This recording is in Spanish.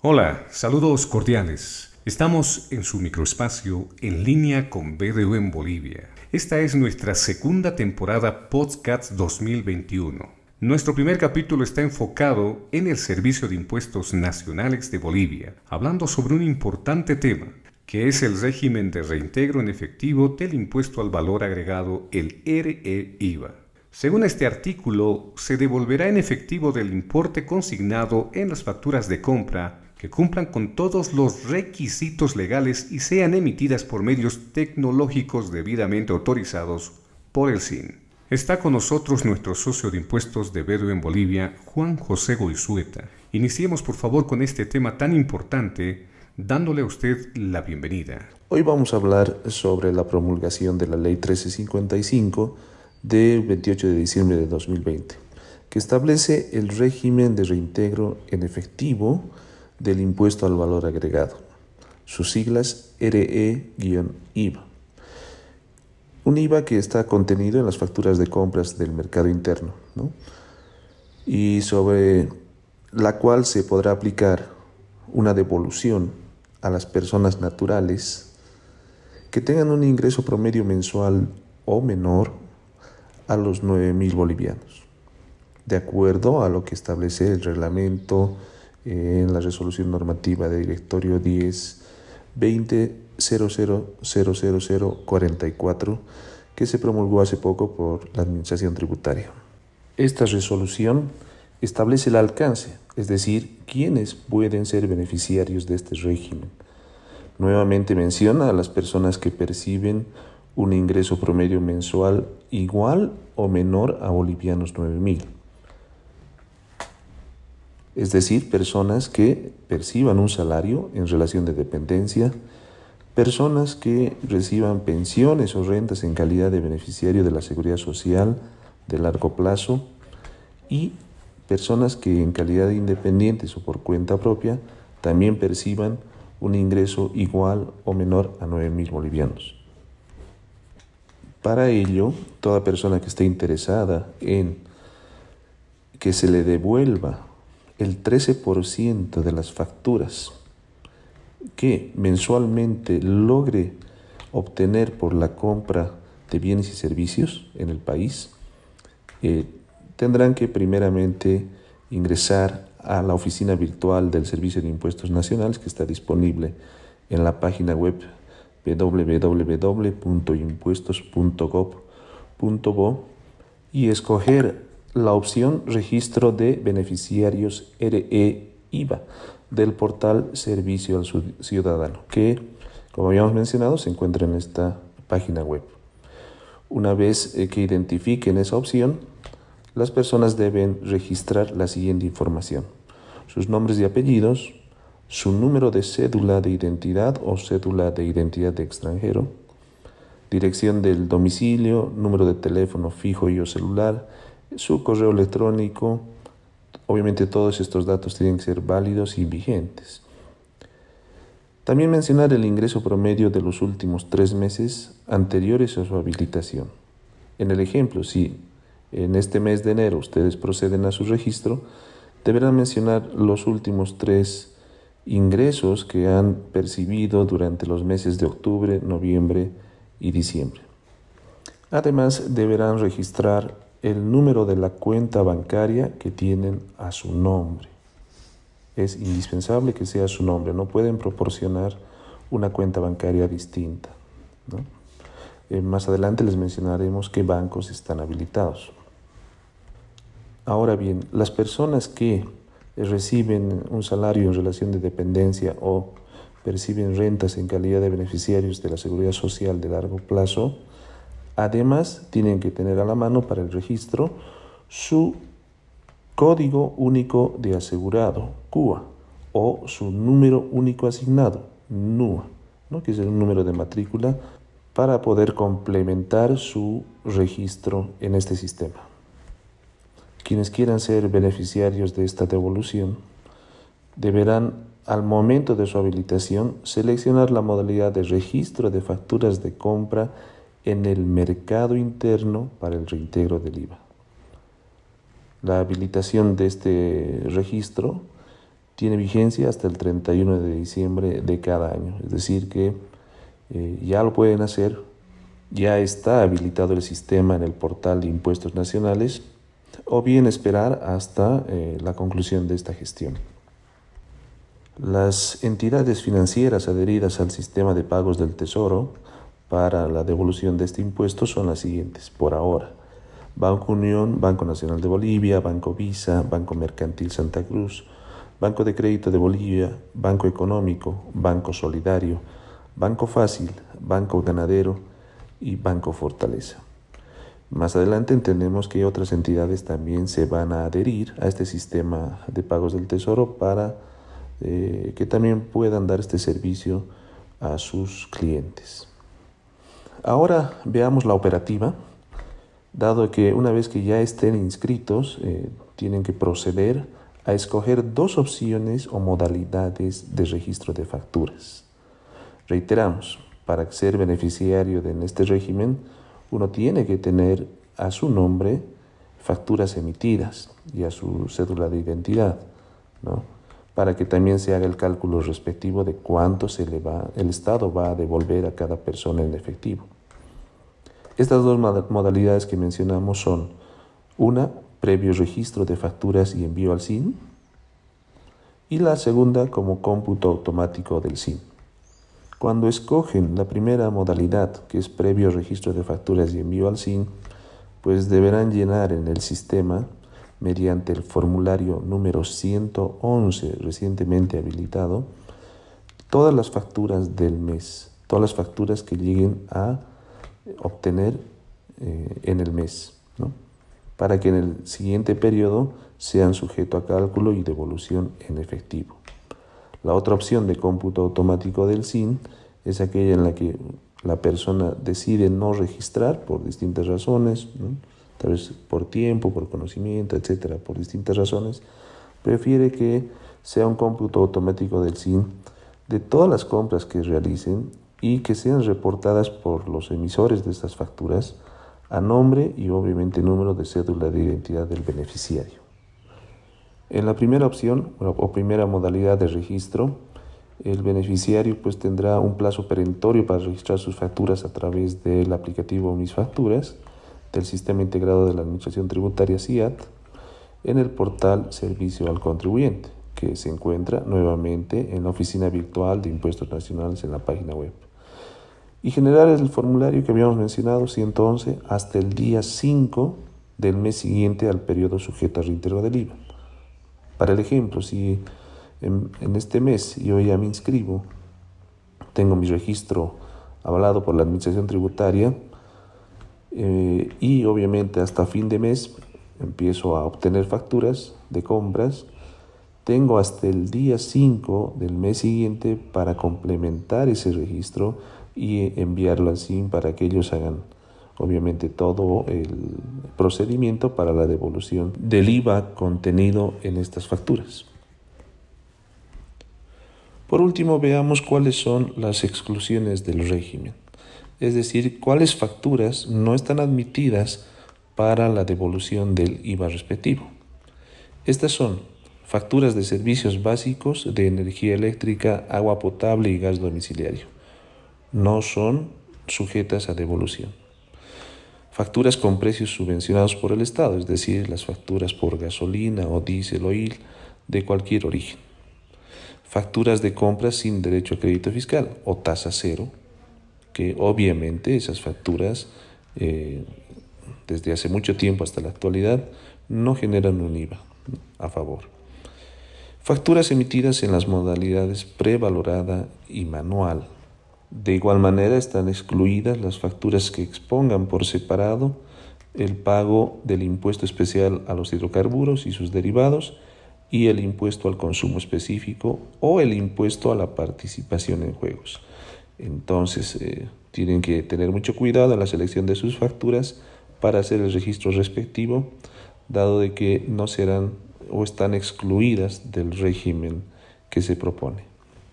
Hola, saludos cordiales. Estamos en su microespacio en línea con BDU en Bolivia. Esta es nuestra segunda temporada Podcast 2021. Nuestro primer capítulo está enfocado en el Servicio de Impuestos Nacionales de Bolivia, hablando sobre un importante tema, que es el régimen de reintegro en efectivo del impuesto al valor agregado, el RE-IVA. Según este artículo, se devolverá en efectivo del importe consignado en las facturas de compra que cumplan con todos los requisitos legales y sean emitidas por medios tecnológicos debidamente autorizados por el SIN. Está con nosotros nuestro socio de impuestos de Bedo en Bolivia, Juan José Goizueta. Iniciemos por favor con este tema tan importante, dándole a usted la bienvenida. Hoy vamos a hablar sobre la promulgación de la Ley 1355 de 28 de diciembre de 2020, que establece el régimen de reintegro en efectivo del impuesto al valor agregado, sus siglas RE-IVA. Un IVA que está contenido en las facturas de compras del mercado interno y sobre la cual se podrá aplicar una devolución a las personas naturales que tengan un ingreso promedio mensual o menor a los 9.000 bolivianos, de acuerdo a lo que establece el reglamento en la resolución normativa de directorio 10 20 44 que se promulgó hace poco por la Administración Tributaria. Esta resolución establece el alcance, es decir, quiénes pueden ser beneficiarios de este régimen. Nuevamente menciona a las personas que perciben un ingreso promedio mensual igual o menor a bolivianos 9000 es decir, personas que perciban un salario en relación de dependencia, personas que reciban pensiones o rentas en calidad de beneficiario de la seguridad social de largo plazo y personas que en calidad de independientes o por cuenta propia también perciban un ingreso igual o menor a 9 mil bolivianos. Para ello, toda persona que esté interesada en que se le devuelva el 13% de las facturas que mensualmente logre obtener por la compra de bienes y servicios en el país, eh, tendrán que primeramente ingresar a la oficina virtual del Servicio de Impuestos Nacionales que está disponible en la página web www.impuestos.gov.bo y escoger la opción Registro de Beneficiarios RE-IVA del portal Servicio al Ciudadano, que, como habíamos mencionado, se encuentra en esta página web. Una vez eh, que identifiquen esa opción, las personas deben registrar la siguiente información. Sus nombres y apellidos, su número de cédula de identidad o cédula de identidad de extranjero, dirección del domicilio, número de teléfono fijo y o celular, su correo electrónico. Obviamente todos estos datos tienen que ser válidos y vigentes. También mencionar el ingreso promedio de los últimos tres meses anteriores a su habilitación. En el ejemplo, si en este mes de enero ustedes proceden a su registro, deberán mencionar los últimos tres ingresos que han percibido durante los meses de octubre, noviembre y diciembre. Además, deberán registrar el número de la cuenta bancaria que tienen a su nombre. Es indispensable que sea su nombre, no pueden proporcionar una cuenta bancaria distinta. Eh, más adelante les mencionaremos qué bancos están habilitados. Ahora bien, las personas que reciben un salario en relación de dependencia o perciben rentas en calidad de beneficiarios de la seguridad social de largo plazo, Además, tienen que tener a la mano para el registro su código único de asegurado, CUA, o su número único asignado, NUA, ¿no? que es el número de matrícula, para poder complementar su registro en este sistema. Quienes quieran ser beneficiarios de esta devolución deberán, al momento de su habilitación, seleccionar la modalidad de registro de facturas de compra en el mercado interno para el reintegro del IVA. La habilitación de este registro tiene vigencia hasta el 31 de diciembre de cada año. Es decir, que eh, ya lo pueden hacer, ya está habilitado el sistema en el portal de impuestos nacionales o bien esperar hasta eh, la conclusión de esta gestión. Las entidades financieras adheridas al sistema de pagos del Tesoro para la devolución de este impuesto son las siguientes, por ahora. Banco Unión, Banco Nacional de Bolivia, Banco Visa, Banco Mercantil Santa Cruz, Banco de Crédito de Bolivia, Banco Económico, Banco Solidario, Banco Fácil, Banco Ganadero y Banco Fortaleza. Más adelante entendemos que otras entidades también se van a adherir a este sistema de pagos del Tesoro para eh, que también puedan dar este servicio a sus clientes. Ahora veamos la operativa, dado que una vez que ya estén inscritos, eh, tienen que proceder a escoger dos opciones o modalidades de registro de facturas. Reiteramos, para ser beneficiario de este régimen, uno tiene que tener a su nombre facturas emitidas y a su cédula de identidad, para que también se haga el cálculo respectivo de cuánto se le va, el Estado va a devolver a cada persona en efectivo. Estas dos modalidades que mencionamos son una, previo registro de facturas y envío al SIN, y la segunda como cómputo automático del SIN. Cuando escogen la primera modalidad, que es previo registro de facturas y envío al SIN, pues deberán llenar en el sistema, mediante el formulario número 111 recientemente habilitado, todas las facturas del mes, todas las facturas que lleguen a obtener eh, en el mes para que en el siguiente periodo sean sujeto a cálculo y devolución en efectivo. La otra opción de cómputo automático del SIN es aquella en la que la persona decide no registrar por distintas razones, tal vez por tiempo, por conocimiento, etcétera, por distintas razones, prefiere que sea un cómputo automático del SIN de todas las compras que realicen y que sean reportadas por los emisores de estas facturas a nombre y obviamente número de cédula de identidad del beneficiario. En la primera opción o primera modalidad de registro, el beneficiario pues tendrá un plazo perentorio para registrar sus facturas a través del aplicativo Mis Facturas del Sistema Integrado de la Administración Tributaria CIAT en el portal Servicio al Contribuyente, que se encuentra nuevamente en la oficina virtual de Impuestos Nacionales en la página web y generar el formulario que habíamos mencionado, 111, hasta el día 5 del mes siguiente al periodo sujeto a reintegro del IVA. Para el ejemplo, si en, este mes yo ya me inscribo, tengo mi registro avalado por la Administración Tributaria eh, y obviamente hasta fin de mes empiezo a obtener facturas de compras, tengo hasta el día 5 del mes siguiente para complementar ese registro y enviarlo así para que ellos hagan obviamente todo el procedimiento para la devolución del IVA contenido en estas facturas. Por último, veamos cuáles son las exclusiones del régimen, es decir, cuáles facturas no están admitidas para la devolución del IVA respectivo. Estas son facturas de servicios básicos de energía eléctrica, agua potable y gas domiciliario no son sujetas a devolución. Facturas con precios subvencionados por el Estado, es decir, las facturas por gasolina o diésel o oil de cualquier origen. Facturas de compras sin derecho a crédito fiscal o tasa cero, que obviamente esas facturas eh, desde hace mucho tiempo hasta la actualidad no generan un IVA a favor. Facturas emitidas en las modalidades prevalorada y manual de igual manera están excluidas las facturas que expongan por separado el pago del impuesto especial a los hidrocarburos y sus derivados y el impuesto al consumo específico o el impuesto a la participación en juegos. Entonces eh, tienen que tener mucho cuidado en la selección de sus facturas para hacer el registro respectivo, dado de que no serán o están excluidas del régimen que se propone.